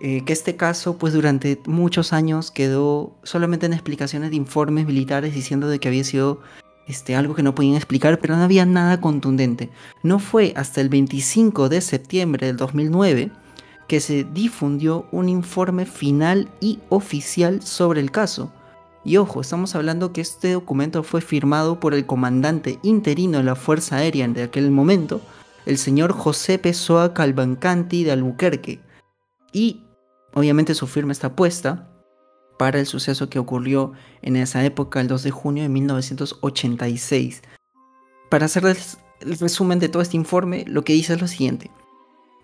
Speaker 3: eh, que este caso pues durante muchos años quedó solamente en explicaciones de informes militares diciendo de que había sido este, algo que no podían explicar, pero no había nada contundente. No fue hasta el 25 de septiembre del 2009 que se difundió un informe final y oficial sobre el caso. Y ojo, estamos hablando que este documento fue firmado por el comandante interino de la Fuerza Aérea de aquel momento, el señor José Pessoa Calvancanti de Albuquerque. Y obviamente su firma está puesta para el suceso que ocurrió en esa época, el 2 de junio de 1986. Para hacerles el resumen de todo este informe, lo que dice es lo siguiente.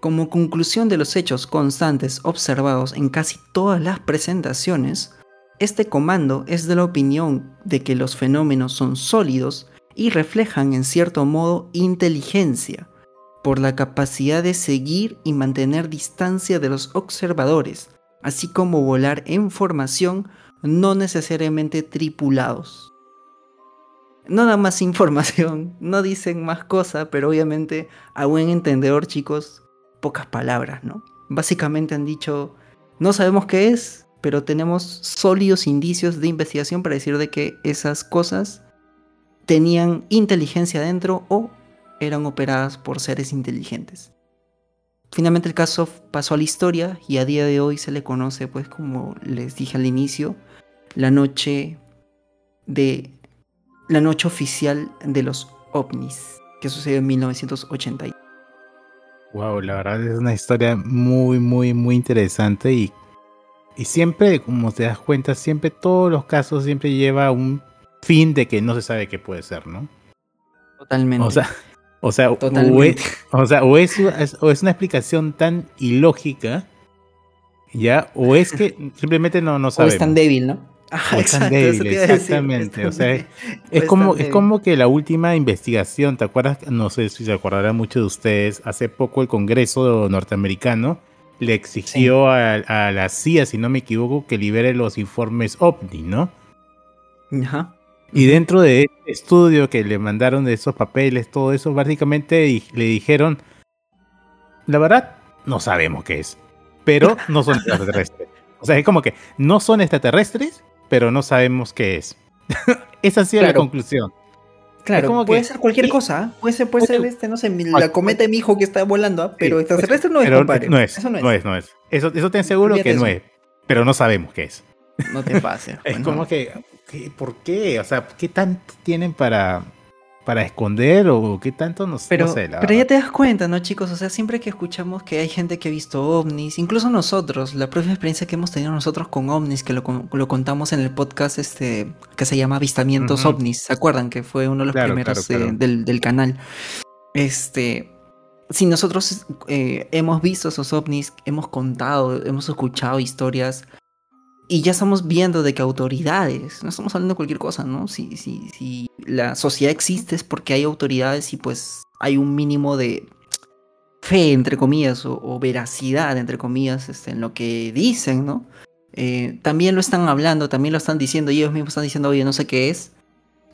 Speaker 3: Como conclusión de los hechos constantes observados en casi todas las presentaciones, este comando es de la opinión de que los fenómenos son sólidos y reflejan en cierto modo inteligencia, por la capacidad de seguir y mantener distancia de los observadores, así como volar en formación no necesariamente tripulados. No dan más información, no dicen más cosas, pero obviamente a buen entendedor, chicos, pocas palabras, ¿no? Básicamente han dicho, no sabemos qué es, pero tenemos sólidos indicios de investigación para decir de que esas cosas tenían inteligencia dentro o eran operadas por seres inteligentes. Finalmente el caso pasó a la historia y a día de hoy se le conoce, pues como les dije al inicio, la noche de la noche oficial de los ovnis, que sucedió en 1980.
Speaker 4: Wow, la verdad es una historia muy, muy, muy interesante y, y siempre, como te das cuenta, siempre todos los casos siempre lleva un fin de que no se sabe qué puede ser, ¿no?
Speaker 3: Totalmente.
Speaker 4: O sea, o sea, o es, o sea, o es, o es una explicación tan ilógica, ya, o es que simplemente no, no
Speaker 3: o
Speaker 4: sabemos.
Speaker 3: es tan débil, ¿no? Ajá,
Speaker 4: O es tan débil,
Speaker 3: decir,
Speaker 4: exactamente, o sea, Es
Speaker 3: o
Speaker 4: como, es como que la última investigación, ¿te acuerdas? No sé si se acordarán muchos de ustedes, hace poco el Congreso norteamericano le exigió a, a la CIA, si no me equivoco, que libere los informes OVNI, ¿no?
Speaker 3: Ajá.
Speaker 4: Y dentro de este estudio que le mandaron de esos papeles, todo eso, básicamente le dijeron, la verdad, no sabemos qué es, pero no son extraterrestres. O sea, es como que no son extraterrestres, pero no sabemos qué es. Esa ha sido la conclusión.
Speaker 3: Claro,
Speaker 4: como
Speaker 3: puede
Speaker 4: que-
Speaker 3: ser cualquier
Speaker 4: y-
Speaker 3: cosa, ¿ah? puede ser, puede ser este, no sé, mi- la cometa de mi hijo que está volando, pero
Speaker 4: Sí,
Speaker 3: extraterrestre no es, compadre.
Speaker 4: no es,
Speaker 3: Eso no es.
Speaker 4: no es, no es. Eso, eso te aseguro
Speaker 3: Olvídate
Speaker 4: que no es, pero no sabemos qué es.
Speaker 3: No te pases.
Speaker 4: Es como que, ¿qué- ¿por qué? O sea, ¿qué tanto tienen para, para esconder o qué tanto? No,
Speaker 3: pero,
Speaker 4: no sé. La
Speaker 3: pero ya te das cuenta, ¿no, chicos? O sea, siempre que escuchamos que hay gente que ha visto ovnis, incluso nosotros, la propia experiencia que hemos tenido nosotros con ovnis, que lo, lo contamos en el podcast este que se llama Avistamientos ovnis, ¿se acuerdan? Que fue uno de los primeros del, del, canal. Este, si nosotros eh, hemos visto esos ovnis, hemos contado, hemos escuchado historias y ya estamos viendo de que autoridades, no estamos hablando de cualquier cosa, ¿no? Si, si, si la sociedad existe es porque hay autoridades y pues hay un mínimo de fe, entre comillas, o, veracidad, entre comillas, este, en lo que dicen, ¿no? Eh, también lo están hablando, también lo están diciendo, y ellos mismos están diciendo, oye, no sé qué es.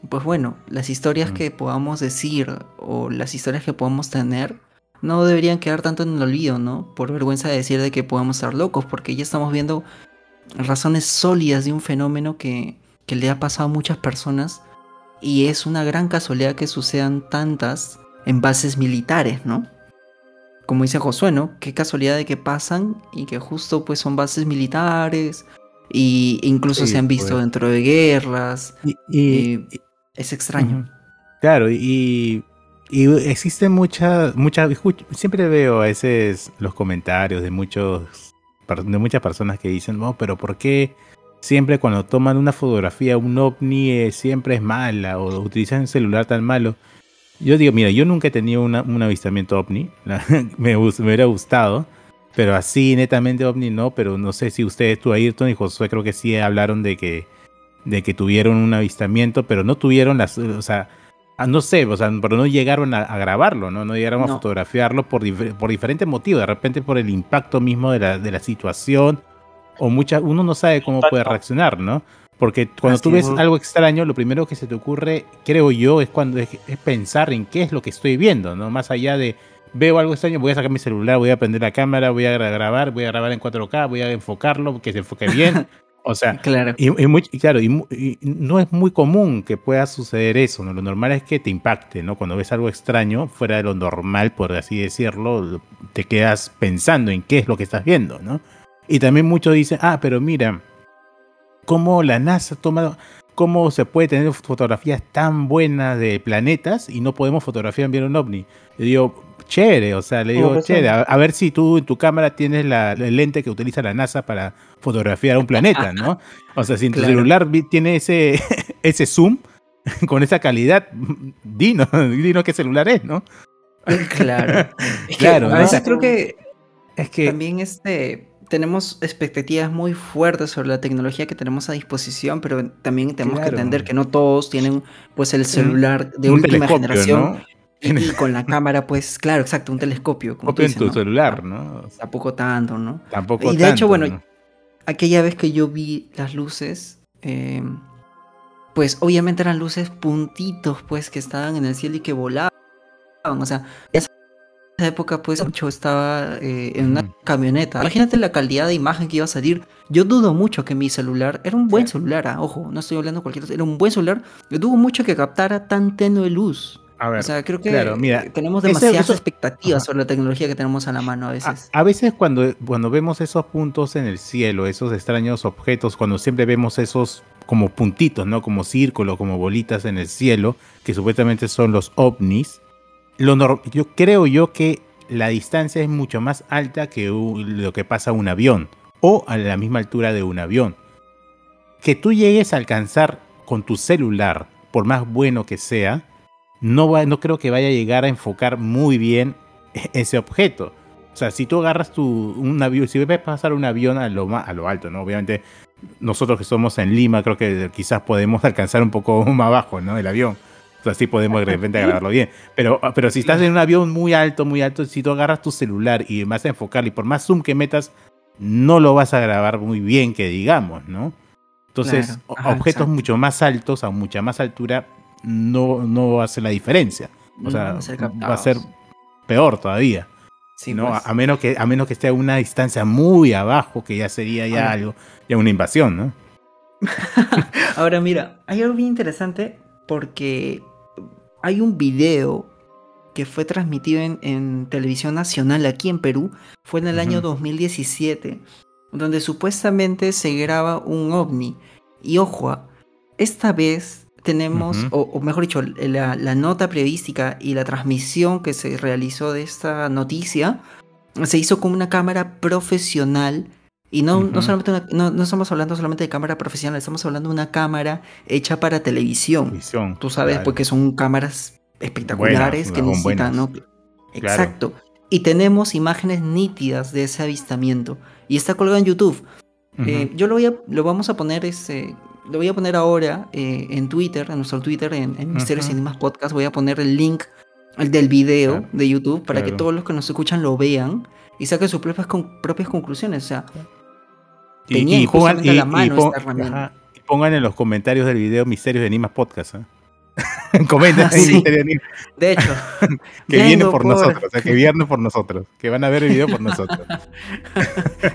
Speaker 3: Pues bueno, las historias mm. que podamos decir o las historias que podamos tener no deberían quedar tanto en el olvido, ¿no? Por vergüenza de decir de que podemos estar locos, porque ya estamos viendo razones sólidas de un fenómeno que, que le ha pasado a muchas personas y es una gran casualidad que sucedan tantas en bases militares, ¿no? Como dice Josué, ¿no? Qué casualidad de que pasan y que justo pues son bases militares y incluso se han visto pues. dentro de guerras y, eh, es extraño.
Speaker 4: Claro, y, y existe mucha, mucha, siempre veo a veces los comentarios de muchos de muchas personas que dicen, no, pero ¿por qué siempre cuando toman una fotografía, un ovni, eh, siempre es mala o utilizan un celular tan malo? Yo digo, mira, yo nunca he tenido un avistamiento ovni, me, hubiera gustado, pero así netamente ovni no, pero no sé si ustedes, tú, Ayrton y Josué, creo que sí hablaron de que, de que tuvieron un avistamiento, pero no tuvieron las, o sea, Ah, no sé, o sea, pero no llegaron a, grabarlo, ¿no? No llegaron a fotografiarlo por, por diferentes motivos, de repente por el impacto mismo de la, de la situación, o mucha, uno no sabe cómo puede reaccionar, ¿no? Porque cuando tú ves algo extraño, lo primero que se te ocurre, creo yo, es cuando es, pensar en qué es lo que estoy viendo, ¿no? Más allá de veo algo extraño, voy a sacar mi celular, voy a prender la cámara, voy a grabar, voy a grabar en 4K, voy a enfocarlo, que se enfoque bien. O sea, claro. Y, muy, claro, y, no es muy común que pueda suceder eso, ¿no? Lo normal es que te impacte, ¿no? Cuando ves algo extraño, fuera de lo normal, por así decirlo, te quedas pensando en qué es lo que estás viendo, ¿no? Y también muchos dicen, ah, pero mira, cómo la NASA toma, cómo se puede tener fotografías tan buenas de planetas y no podemos fotografiar bien un ovni. Yo digo, chévere, o sea, le digo, chévere, a, ver si tú en tu cámara tienes la, el lente que utiliza la NASA para fotografiar un planeta, ¿no? O sea, si en tu celular tiene ese, ese zoom con esa calidad, dinos, dinos qué celular es, ¿no?
Speaker 3: Claro. claro. a veces creo que es que también este tenemos expectativas muy fuertes sobre la tecnología que tenemos a disposición, pero también tenemos que entender que no todos tienen pues el celular de última generación. Y, con la cámara, pues, claro, exacto, un telescopio.
Speaker 4: Como en tu celular, ¿no?
Speaker 3: Tampoco tanto, ¿no?
Speaker 4: Tampoco
Speaker 3: Y de hecho, bueno, aquella vez que yo vi las luces, eh, pues obviamente eran luces puntitos, pues, que estaban en el cielo y que volaban. O sea, esa época, pues, mucho estaba eh, en una camioneta. Imagínate la calidad de imagen que iba a salir. Yo dudo mucho que mi celular, era un buen celular, ah, ojo, no estoy hablando de cualquier era un buen celular. Yo dudo mucho que captara tan tenue luz. A ver, o sea, creo que tenemos demasiadas expectativas sobre la tecnología que tenemos a la mano a veces.
Speaker 4: A, veces cuando, cuando vemos esos puntos en el cielo, esos extraños objetos, cuando siempre vemos esos como puntitos, ¿no? Como círculos, como bolitas en el cielo, que supuestamente son los ovnis, lo yo creo yo que la distancia es mucho más alta que lo que pasa a un avión, o a la misma altura de un avión. Que tú llegues a alcanzar con tu celular, por más bueno que sea, no, va, no creo que vaya a llegar a enfocar muy bien ese objeto. O sea, si tú agarras tu, un avión, si ves pasar un avión a lo, a lo alto, ¿no? Obviamente, nosotros que somos en Lima, creo que quizás podemos alcanzar un poco más abajo, ¿no? El avión. O sea, sí podemos de repente agarrarlo bien. Pero, pero si estás en un avión muy alto, muy alto, si tú agarras tu celular y vas a enfocarlo y por más zoom que metas, no lo vas a grabar muy bien, que digamos, ¿no? Entonces, objetos mucho más altos, a mucha más altura, no, no hace la diferencia. O sea, va a ser peor todavía. ¿no? Pues. a, menos que, a menos que esté a una distancia muy abajo, que ya sería ya algo, ya una invasión, ¿no?
Speaker 3: Ahora mira, hay algo bien interesante porque hay un video que fue transmitido en, televisión nacional aquí en Perú, fue en el año 2017, donde supuestamente se graba un ovni. Y ojo, esta vez tenemos, o, o mejor dicho, la, la nota periodística y la transmisión que se realizó de esta noticia se hizo con una cámara profesional. Y no, no solamente una- no, no estamos hablando solamente de cámara profesional, estamos hablando de una cámara hecha para televisión.
Speaker 4: Visión,
Speaker 3: Tú sabes,
Speaker 4: claro.
Speaker 3: porque son cámaras espectaculares
Speaker 4: Buenas,
Speaker 3: que necesitan, ¿no? Exacto. Y tenemos imágenes nítidas de ese avistamiento. Y está colgado en YouTube. Eh, yo lo voy a, lo vamos a poner, este, lo voy a poner ahora eh, en Twitter, en nuestro Twitter, en, en Misterios y
Speaker 4: Ujú.
Speaker 3: Enigmas Podcast. Voy a poner el link el del video
Speaker 4: Claro,
Speaker 3: de YouTube para que todos los que nos escuchan lo vean y saquen sus propias, con- propias conclusiones. O sea,
Speaker 4: Y,
Speaker 3: tenían
Speaker 4: y pongan,
Speaker 3: justamente a
Speaker 4: y-
Speaker 3: la
Speaker 4: y
Speaker 3: mano
Speaker 4: pon-
Speaker 3: esta herramienta.
Speaker 4: ajá, y pongan en los comentarios del video Misterios de Enigmas Podcast. ¿ah? Comenten
Speaker 3: Ah,
Speaker 4: ahí
Speaker 3: sí.
Speaker 4: De
Speaker 3: hecho,
Speaker 4: que viene por, nosotros, o sea, que viene por nosotros, que van a ver el video por nosotros.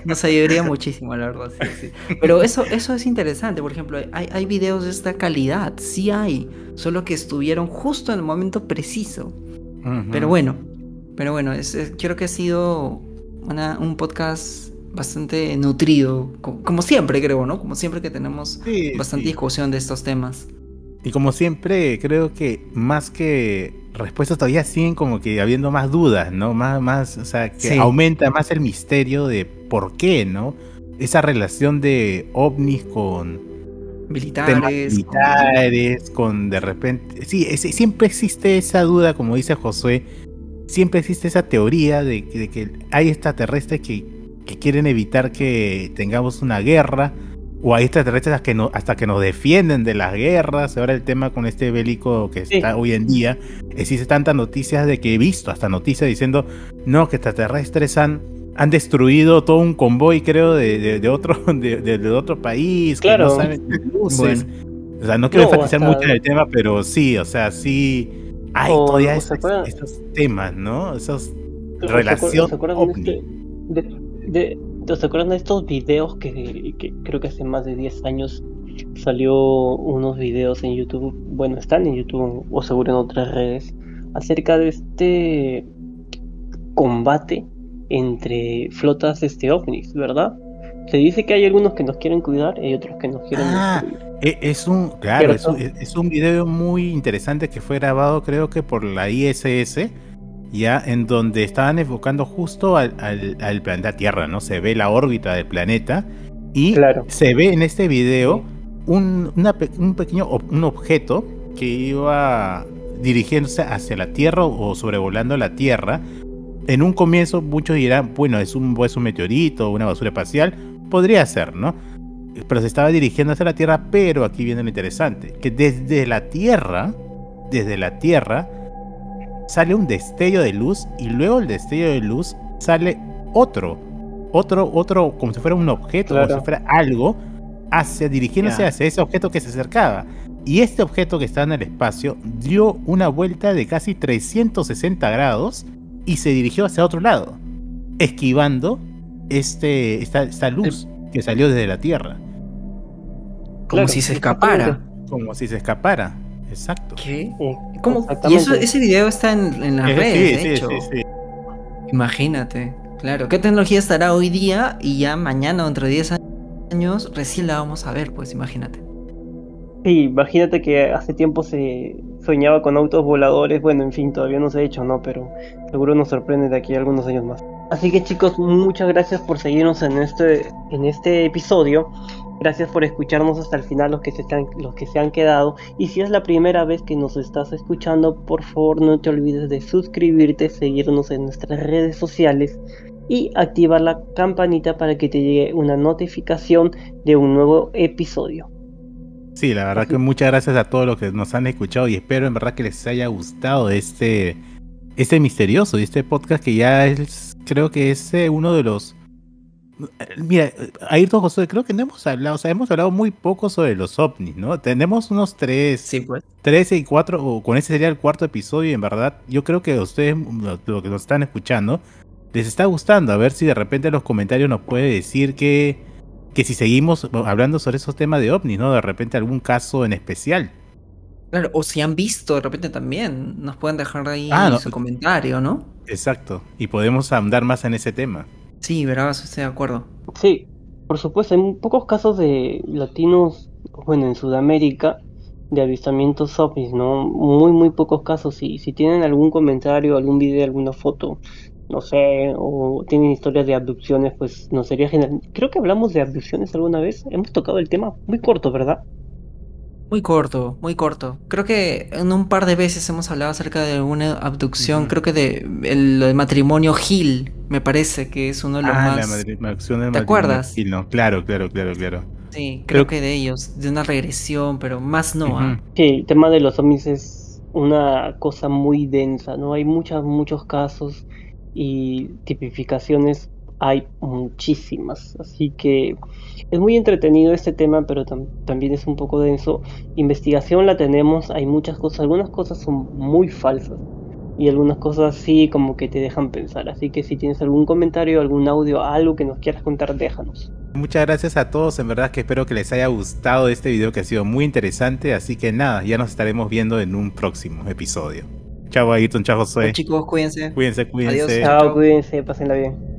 Speaker 3: Nos ayudaría muchísimo, la verdad, sí, sí. Pero eso, eso es interesante, por ejemplo, hay, hay videos de esta calidad, sí hay, solo que estuvieron justo en el momento preciso. Pero bueno, pero bueno, es, es- creo que ha sido una- un podcast bastante nutrido, co- como, siempre creo, ¿no? Como siempre que tenemos
Speaker 4: Sí,
Speaker 3: bastante
Speaker 4: sí.
Speaker 3: discusión de estos temas.
Speaker 4: Y como siempre, creo que más que respuestas todavía siguen como que habiendo más dudas, ¿no? Más, más, o sea, que
Speaker 3: Sí.
Speaker 4: aumenta más el misterio de por qué, ¿no? Esa relación de ovnis con
Speaker 3: Militares.
Speaker 4: militares, con de repente... Sí, es- siempre existe esa duda, como dice Josué, siempre existe esa teoría de, que- de que hay extraterrestres que, que quieren evitar que tengamos una guerra, o hay extraterrestres hasta que, no, hasta que nos defienden de las guerras. Ahora el tema con este bélico que
Speaker 2: Sí.
Speaker 4: está hoy en día, existe tantas noticias de que he visto hasta noticias diciendo, no, que extraterrestres han, han destruido todo un convoy, creo, de, de, de otro, de, de- otro país, que
Speaker 2: Claro.
Speaker 4: no saben luces.
Speaker 3: Bueno.
Speaker 4: O sea, no quiero
Speaker 2: No,
Speaker 4: enfatizar
Speaker 2: hasta-
Speaker 4: mucho en el tema, pero sí, o sea, sí hay
Speaker 2: O-
Speaker 4: todavía esos, temas, ¿no? Esos
Speaker 2: ¿Se acuer-
Speaker 4: relación
Speaker 2: ¿Se acuerdan de, ¿se acuerdan de estos videos que, que creo que hace más de 10 años salió unos videos en YouTube? Bueno, están en YouTube o seguro en otras redes acerca de este combate entre flotas este ovnis, ¿verdad? Se dice que hay algunos que nos quieren cuidar y hay otros que nos quieren
Speaker 4: Ah,
Speaker 2: destruir.
Speaker 4: E- Es un, claro, es
Speaker 2: ¿Cierto?
Speaker 4: un, es un video muy interesante que fue grabado creo que por la ISS, ya en donde estaban enfocando justo al, al- al planeta Tierra, ¿no? Se ve la órbita del planeta y
Speaker 2: Claro.
Speaker 4: se ve en este video un, una un pequeño ob- un objeto que iba dirigiéndose hacia la Tierra o sobrevolando la Tierra. En un comienzo muchos dirán, bueno, es un, es un meteorito, una basura espacial, podría ser, ¿no? pero se estaba dirigiendo hacia la Tierra, pero aquí viene lo interesante, que desde la Tierra, desde la Tierra, sale un destello de luz y luego el destello de luz sale otro, otro, otro, como si fuera un objeto, como si fuera algo, hacia, dirigiéndose hacia ese objeto que se acercaba. Y este objeto que estaba en el espacio dio una vuelta de casi 360 grados y se dirigió hacia otro lado, esquivando este, esta, esta luz que salió desde la Tierra.
Speaker 3: Como
Speaker 2: Claro,
Speaker 3: si se escapara.
Speaker 4: Como si se escapara. Exacto.
Speaker 3: ¿Qué?
Speaker 2: Eh,
Speaker 3: ¿Cómo? Y eso, ese video está en, en las
Speaker 4: Eh,
Speaker 3: redes,
Speaker 4: sí,
Speaker 3: de
Speaker 4: sí,
Speaker 3: hecho.
Speaker 4: sí.
Speaker 3: Imagínate. Claro. ¿Qué tecnología estará hoy día y ya mañana o dentro de 10 años recién la vamos a ver? Pues imagínate.
Speaker 2: Sí, imagínate que hace tiempo se soñaba con autos voladores, bueno, en fin, todavía no se ha hecho, ¿no? Pero seguro nos sorprende de aquí a algunos años más. Así que chicos, muchas gracias por seguirnos en este, en este episodio. Gracias por escucharnos hasta el final los que, se están, los que se han quedado. Y si es la primera vez que nos estás escuchando, por favor no te olvides de suscribirte, seguirnos en nuestras redes sociales y activar la campanita para que te llegue una notificación de un nuevo episodio.
Speaker 4: Sí, la verdad que muchas gracias a todos los que nos han escuchado y espero en verdad que les haya gustado este, este misterioso y este podcast que ya es, creo que es eh, uno de los... Mira, Ayrton José, creo que no hemos hablado, o sea, hemos hablado muy poco sobre los ovnis, ¿no? Tenemos unos tres,
Speaker 3: Sí, pues.
Speaker 4: 13 y 4, o con ese sería el cuarto episodio, y en verdad, yo creo que a ustedes, lo, lo que nos están escuchando, les está gustando. A ver si de repente en los comentarios nos puede decir que, que si seguimos hablando sobre esos temas de ovnis, ¿no? De repente algún caso en especial.
Speaker 3: Claro, o si han visto de repente también, nos pueden dejar ahí
Speaker 4: Ah, no.
Speaker 3: su comentario, ¿no?
Speaker 4: Exacto. Y podemos andar más en ese tema.
Speaker 3: Sí, verás, estoy de acuerdo.
Speaker 2: Sí, por supuesto, hay pocos casos de latinos, bueno, en Sudamérica, de avistamientos ovnis, ¿no? Muy, muy pocos casos. Y si tienen algún comentario, algún video, alguna foto, no sé, o tienen historias de abducciones, pues nos sería genial. Creo que hablamos de abducciones alguna vez. Hemos tocado el tema muy corto, ¿verdad?
Speaker 3: Muy corto, muy corto. Creo que en un par de veces hemos hablado acerca de una abducción. Creo que de el, el matrimonio Hill, me parece que es uno de los
Speaker 4: Ah,
Speaker 3: más.
Speaker 4: la
Speaker 3: ¿Te
Speaker 4: matrimonio
Speaker 3: acuerdas?
Speaker 4: Hill, no, claro, claro, claro, claro.
Speaker 3: Sí, creo
Speaker 4: Creo-
Speaker 3: que de ellos, de una regresión, pero más no. ah.
Speaker 2: Sí, el tema de los ovnis es una cosa muy densa, ¿no? Hay muchos, muchos casos y tipificaciones hay muchísimas, así que es muy entretenido este tema, pero tam- también es un poco denso. Investigación la tenemos, hay muchas cosas, algunas cosas son muy falsas y algunas cosas sí como que te dejan pensar, así que si tienes algún comentario, algún audio, algo que nos quieras contar, déjanos.
Speaker 4: Muchas gracias a todos, en verdad que espero que les haya gustado este video que ha sido muy interesante, así que nada, ya nos estaremos viendo en un próximo episodio. Chao Ayrton, chao José.
Speaker 3: Chicos, cuídense.
Speaker 4: Cuídense, cuídense.
Speaker 3: Adiós.
Speaker 2: Chao, cuídense, pásenla bien.